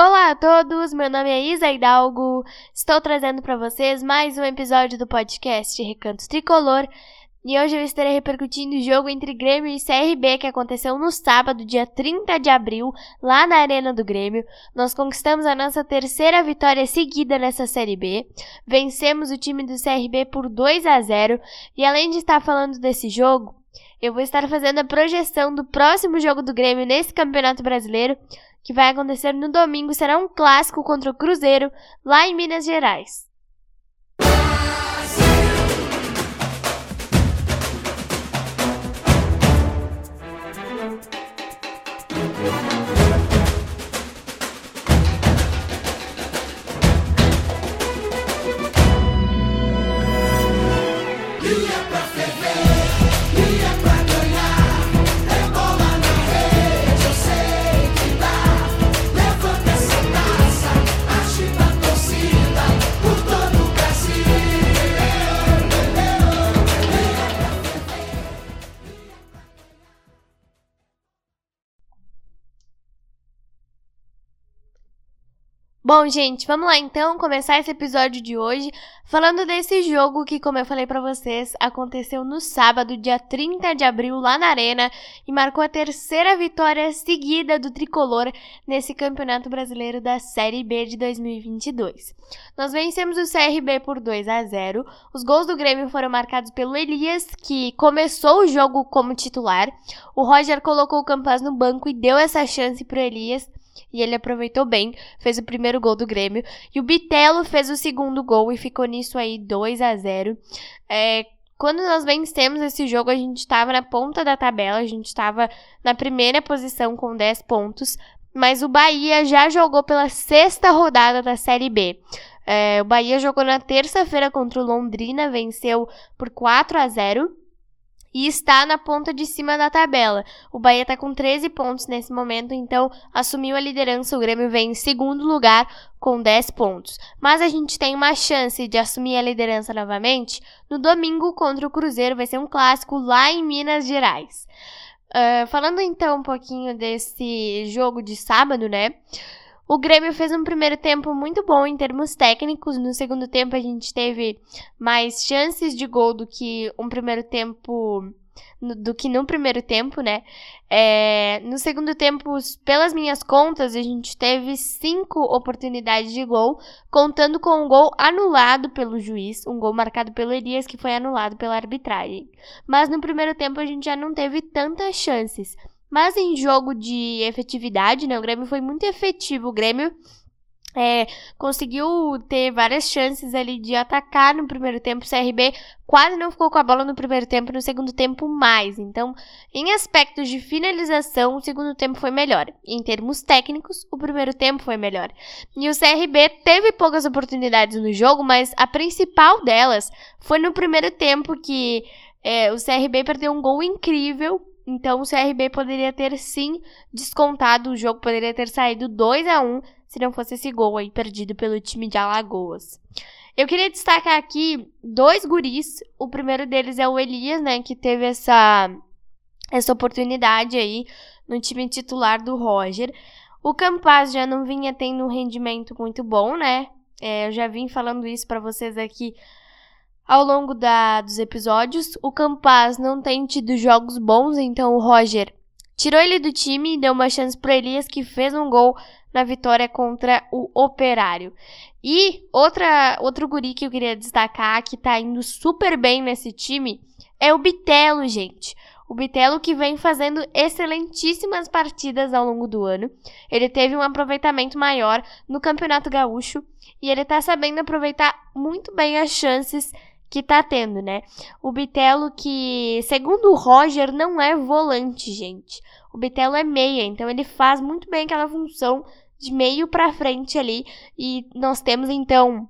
Olá a todos, meu nome é Isa Hidalgo. Estou trazendo para vocês mais um episódio do podcast Recantos Tricolor. E hoje eu estarei repercutindo o jogo entre Grêmio e CRB que aconteceu no sábado, dia 30 de abril, lá na Arena do Grêmio. Nós conquistamos a nossa terceira vitória seguida nessa Série B. Vencemos o time do CRB por 2 a 0 e além de estar falando desse jogo, eu vou estar fazendo a projeção do próximo jogo do Grêmio nesse Campeonato Brasileiro que vai acontecer no domingo, será um clássico contra o Cruzeiro, lá em Minas Gerais. Bom, gente, vamos lá então começar esse episódio de hoje falando desse jogo que, como eu falei para vocês, aconteceu no sábado, dia 30 de abril, lá na Arena e marcou a terceira vitória seguida do tricolor nesse Campeonato Brasileiro da Série B de 2022. Nós vencemos o CRB por 2 a 0. Os gols do Grêmio foram marcados pelo Elias, que começou o jogo como titular. O Roger colocou o Campas no banco e deu essa chance pro Elias e ele aproveitou bem, fez o primeiro gol do Grêmio. E o Bitelo fez o segundo gol e ficou nisso aí 2 a 0 é, quando nós vencemos esse jogo, a gente estava na ponta da tabela, a gente estava na primeira posição com 10 pontos, mas o Bahia já jogou pela sexta rodada da Série B. É, o Bahia jogou na terça-feira contra o Londrina, venceu por 4 a 0 e está na ponta de cima da tabela. O Bahia está com 13 pontos nesse momento, então assumiu a liderança. O Grêmio vem em segundo lugar com 10 pontos. Mas a gente tem uma chance de assumir a liderança novamente no domingo contra o Cruzeiro. Vai ser um clássico lá em Minas Gerais. Uh, falando então um pouquinho desse jogo de sábado, né? O Grêmio fez um primeiro tempo muito bom em termos técnicos. No segundo tempo, a gente teve mais chances de gol do que um primeiro tempo. Do que no primeiro tempo, né? É, no segundo tempo, pelas minhas contas, a gente teve cinco oportunidades de gol, contando com um gol anulado pelo juiz, um gol marcado pelo Elias, que foi anulado pela arbitragem. Mas no primeiro tempo, a gente já não teve tantas chances. Mas em jogo de efetividade, né? O Grêmio foi muito efetivo. O Grêmio é, conseguiu ter várias chances ali de atacar no primeiro tempo. O CRB quase não ficou com a bola no primeiro tempo, no segundo tempo mais. Então, em aspectos de finalização, o segundo tempo foi melhor. Em termos técnicos, o primeiro tempo foi melhor. E o CRB teve poucas oportunidades no jogo, mas a principal delas foi no primeiro tempo que é, o CRB perdeu um gol incrível então o CRB poderia ter sim descontado, o jogo poderia ter saído 2 a 1 se não fosse esse gol aí perdido pelo time de Alagoas. Eu queria destacar aqui dois guris. O primeiro deles é o Elias, né, que teve essa essa oportunidade aí no time titular do Roger. O Campaz já não vinha tendo um rendimento muito bom, né? É, eu já vim falando isso para vocês aqui ao longo da, dos episódios. O Campaz não tem tido jogos bons, então o Roger tirou ele do time e deu uma chance para Elias, que fez um gol na vitória contra o Operário. E outra, outro guri que eu queria destacar, que tá indo super bem nesse time, é o Bitelo, gente. O Bitelo que vem fazendo excelentíssimas partidas ao longo do ano. Ele teve um aproveitamento maior no Campeonato Gaúcho e ele tá sabendo aproveitar muito bem as chances que tá tendo, né? O Bitelo que, segundo o Roger, não é volante, gente. O Bitelo é meia, então ele faz muito bem aquela função de meio para frente ali. E nós temos então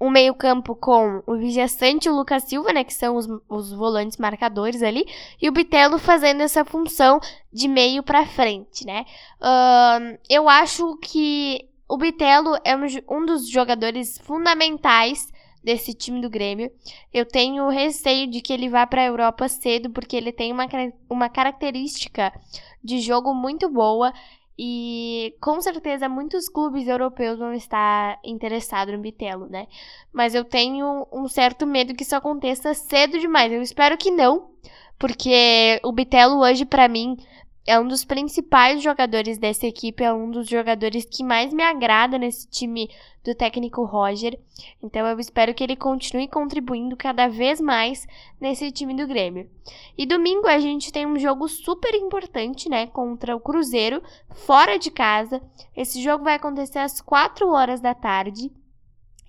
um meio-campo com o Vijaçante e o Lucas Silva, né, que são os, os volantes marcadores ali, e o Bitelo fazendo essa função de meio para frente, né? Uh, eu acho que o Bitelo é um, um dos jogadores fundamentais desse time do Grêmio. Eu tenho receio de que ele vá para a Europa cedo, porque ele tem uma, uma característica de jogo muito boa. E com certeza muitos clubes europeus vão estar interessados no Bitelo, né? Mas eu tenho um certo medo que isso aconteça cedo demais. Eu espero que não, porque o Bitelo hoje para mim é um dos principais jogadores dessa equipe, é um dos jogadores que mais me agrada nesse time do técnico Roger. Então eu espero que ele continue contribuindo cada vez mais nesse time do Grêmio. E domingo a gente tem um jogo super importante, né, contra o Cruzeiro, fora de casa. Esse jogo vai acontecer às 4 horas da tarde.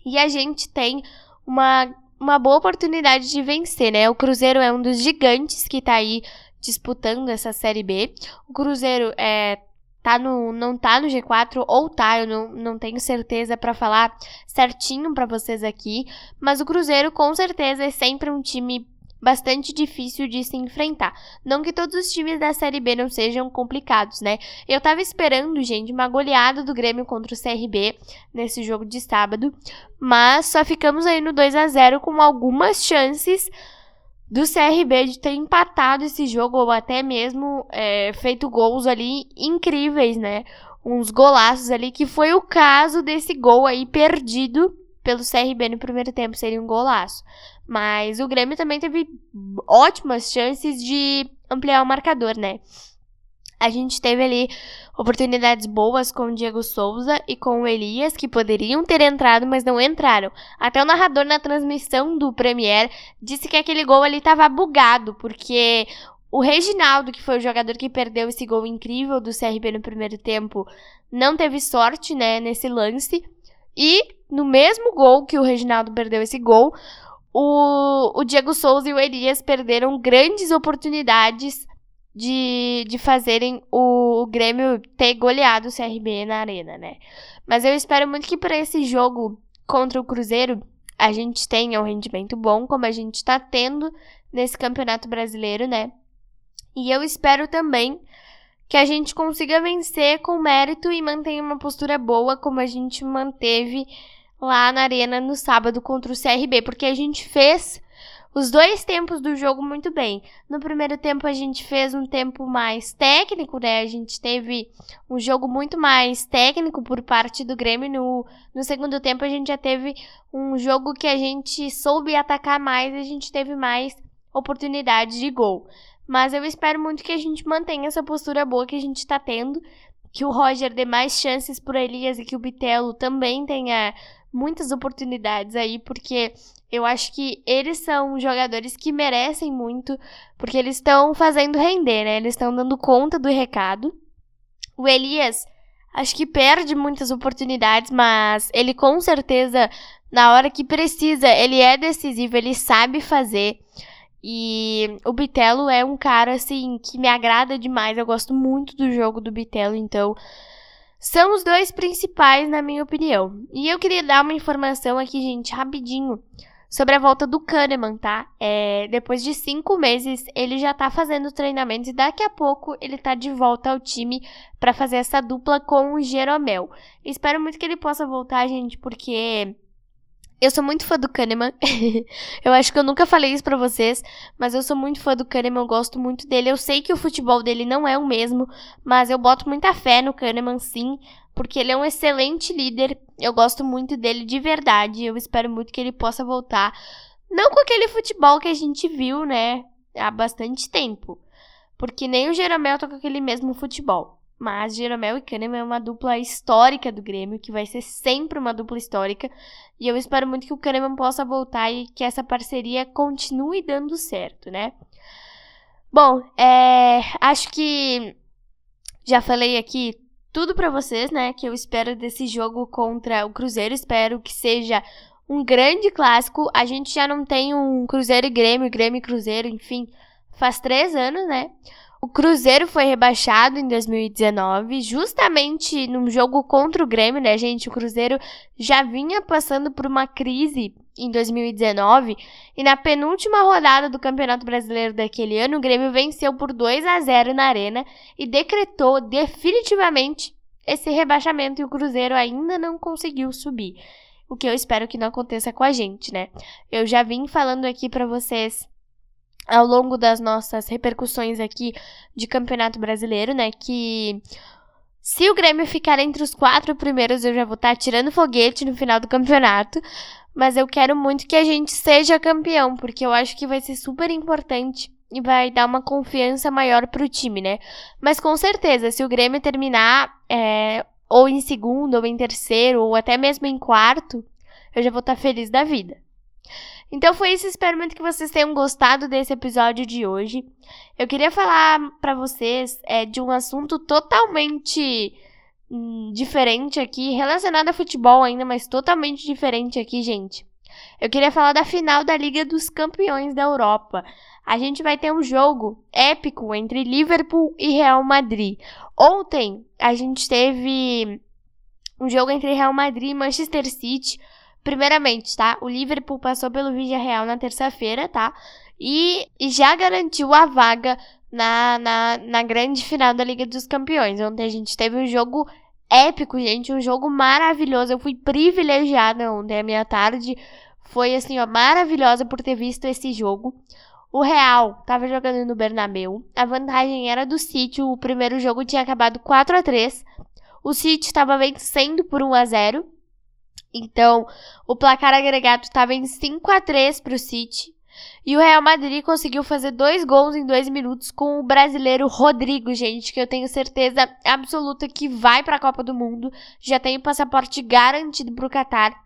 E a gente tem uma uma boa oportunidade de vencer, né? O Cruzeiro é um dos gigantes que tá aí disputando essa Série B. O Cruzeiro é, tá no, não tá no G4 ou tá, eu não, não tenho certeza para falar certinho para vocês aqui, mas o Cruzeiro com certeza é sempre um time bastante difícil de se enfrentar. Não que todos os times da Série B não sejam complicados, né? Eu tava esperando, gente, uma goleada do Grêmio contra o CRB nesse jogo de sábado, mas só ficamos aí no 2 a 0 com algumas chances do CRB de ter empatado esse jogo ou até mesmo é, feito gols ali incríveis, né? Uns golaços ali, que foi o caso desse gol aí perdido pelo CRB no primeiro tempo, seria um golaço. Mas o Grêmio também teve ótimas chances de ampliar o marcador, né? A gente teve ali oportunidades boas com o Diego Souza e com o Elias, que poderiam ter entrado, mas não entraram. Até o narrador na transmissão do Premier disse que aquele gol ali estava bugado, porque o Reginaldo, que foi o jogador que perdeu esse gol incrível do CRB no primeiro tempo, não teve sorte, né, nesse lance. E no mesmo gol que o Reginaldo perdeu esse gol, o, o Diego Souza e o Elias perderam grandes oportunidades de, de fazerem o, Grêmio ter goleado o CRB na arena, né? Mas eu espero muito que para esse jogo contra o Cruzeiro a gente tenha um rendimento bom, como a gente está tendo nesse Campeonato Brasileiro, né? E eu espero também que a gente consiga vencer com mérito e mantenha uma postura boa, como a gente manteve lá na Arena no sábado contra o CRB, porque a gente fez os dois tempos do jogo muito bem. No primeiro tempo a gente fez um tempo mais técnico, né? A gente teve um jogo muito mais técnico por parte do Grêmio. No, no segundo tempo a gente já teve um jogo que a gente soube atacar mais a gente teve mais oportunidades de gol. Mas eu espero muito que a gente mantenha essa postura boa que a gente está tendo. Que o Roger dê mais chances por Elias e que o Bitelo também tenha muitas oportunidades aí, porque eu acho que eles são jogadores que merecem muito, porque eles estão fazendo render, né? Eles estão dando conta do recado. O Elias, acho que perde muitas oportunidades, mas ele com certeza, na hora que precisa, ele é decisivo, ele sabe fazer. E o Bitelo é um cara, assim, que me agrada demais. Eu gosto muito do jogo do Bitelo, então são os dois principais, na minha opinião. E eu queria dar uma informação aqui, gente, rapidinho, sobre a volta do Kahneman, tá? É, depois de cinco meses, ele já tá fazendo treinamentos e daqui a pouco ele tá de volta ao time para fazer essa dupla com o Jeromel. Espero muito que ele possa voltar, gente, porque eu sou muito fã do Kahneman. eu acho que eu nunca falei isso pra vocês, mas eu sou muito fã do Kahneman, eu gosto muito dele. Eu sei que o futebol dele não é o mesmo, mas eu boto muita fé no Kahneman sim, porque ele é um excelente líder. Eu gosto muito dele de verdade. Eu espero muito que ele possa voltar. Não com aquele futebol que a gente viu, né, há bastante tempo. Porque nem o Jeromel tá com aquele mesmo futebol. Mas Jeromel e Kahneman é uma dupla histórica do Grêmio, que vai ser sempre uma dupla histórica. E eu espero muito que o Kahneman possa voltar e que essa parceria continue dando certo, né? Bom, é, acho que já falei aqui tudo para vocês, né? Que eu espero desse jogo contra o Cruzeiro. Espero que seja um grande clássico. A gente já não tem um Cruzeiro e Grêmio, Grêmio e Cruzeiro, enfim, faz três anos, né? O Cruzeiro foi rebaixado em 2019, justamente num jogo contra o Grêmio, né, gente? O Cruzeiro já vinha passando por uma crise em 2019 e na penúltima rodada do Campeonato Brasileiro daquele ano, o Grêmio venceu por 2 a 0 na Arena e decretou definitivamente esse rebaixamento e o Cruzeiro ainda não conseguiu subir. O que eu espero que não aconteça com a gente, né? Eu já vim falando aqui para vocês ao longo das nossas repercussões aqui de Campeonato Brasileiro, né? Que Se o Grêmio ficar entre os quatro primeiros, eu já vou estar tá tirando foguete no final do campeonato. Mas eu quero muito que a gente seja campeão, porque eu acho que vai ser super importante e vai dar uma confiança maior pro time, né? Mas com certeza, se o Grêmio terminar é, ou em segundo, ou em terceiro, ou até mesmo em quarto, eu já vou estar tá feliz da vida. Então foi isso, espero muito que vocês tenham gostado desse episódio de hoje. Eu queria falar para vocês é, de um assunto totalmente hum, diferente aqui, relacionado a futebol ainda, mas totalmente diferente aqui, gente. Eu queria falar da final da Liga dos Campeões da Europa. A gente vai ter um jogo épico entre Liverpool e Real Madrid. Ontem a gente teve um jogo entre Real Madrid e Manchester City. Primeiramente, tá? O Liverpool passou pelo Real na terça-feira, tá? E, já garantiu a vaga na, na, na grande final da Liga dos Campeões. Ontem a gente teve um jogo épico, gente. Um jogo maravilhoso. Eu fui privilegiada ontem, a minha tarde. Foi assim, ó, maravilhosa por ter visto esse jogo. O Real estava jogando no Bernabéu. A vantagem era do City. O primeiro jogo tinha acabado 4 a 3. O City estava vencendo por 1 a 0. Então, o placar agregado estava em 5 a 3 para o City. E o Real Madrid conseguiu fazer dois gols em dois minutos com o brasileiro Rodrigo, gente, que eu tenho certeza absoluta que vai para a Copa do Mundo. Já tem o passaporte garantido para o Qatar.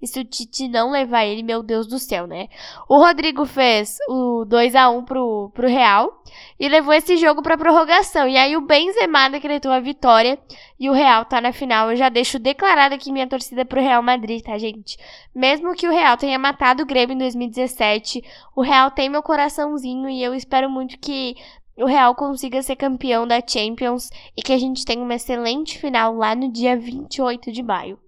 E se o Tite não levar ele, meu Deus do céu, né? O Rodrigo fez o 2 a 1 pro, pro Real e levou esse jogo pra prorrogação. E aí o Benzema decretou a vitória e o Real tá na final. Eu já deixo declarada aqui minha torcida pro Real Madrid, tá, gente? Mesmo que o Real tenha matado o Grêmio em 2017, o Real tem meu coraçãozinho e eu espero muito que o Real consiga ser campeão da Champions e que a gente tenha uma excelente final lá no dia 28 de maio.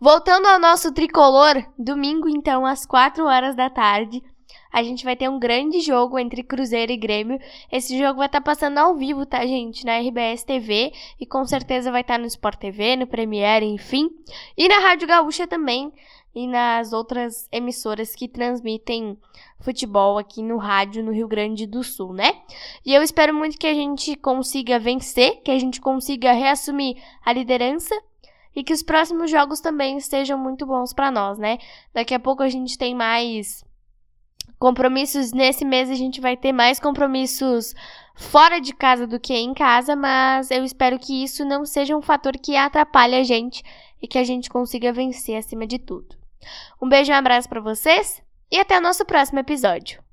Voltando ao nosso tricolor, domingo então às 4 horas da tarde, a gente vai ter um grande jogo entre Cruzeiro e Grêmio. Esse jogo vai estar tá passando ao vivo, tá, gente? Na RBS TV e com certeza vai estar tá no Sport TV, no Premiere, enfim. E na Rádio Gaúcha também e nas outras emissoras que transmitem futebol aqui no rádio no Rio Grande do Sul, né? E eu espero muito que a gente consiga vencer, que a gente consiga reassumir a liderança e que os próximos jogos também estejam muito bons para nós, né? Daqui a pouco a gente tem mais compromissos. Nesse mês a gente vai ter mais compromissos fora de casa do que em casa, mas eu espero que isso não seja um fator que atrapalhe a gente e que a gente consiga vencer acima de tudo. Um beijo e um abraço para vocês e até o nosso próximo episódio.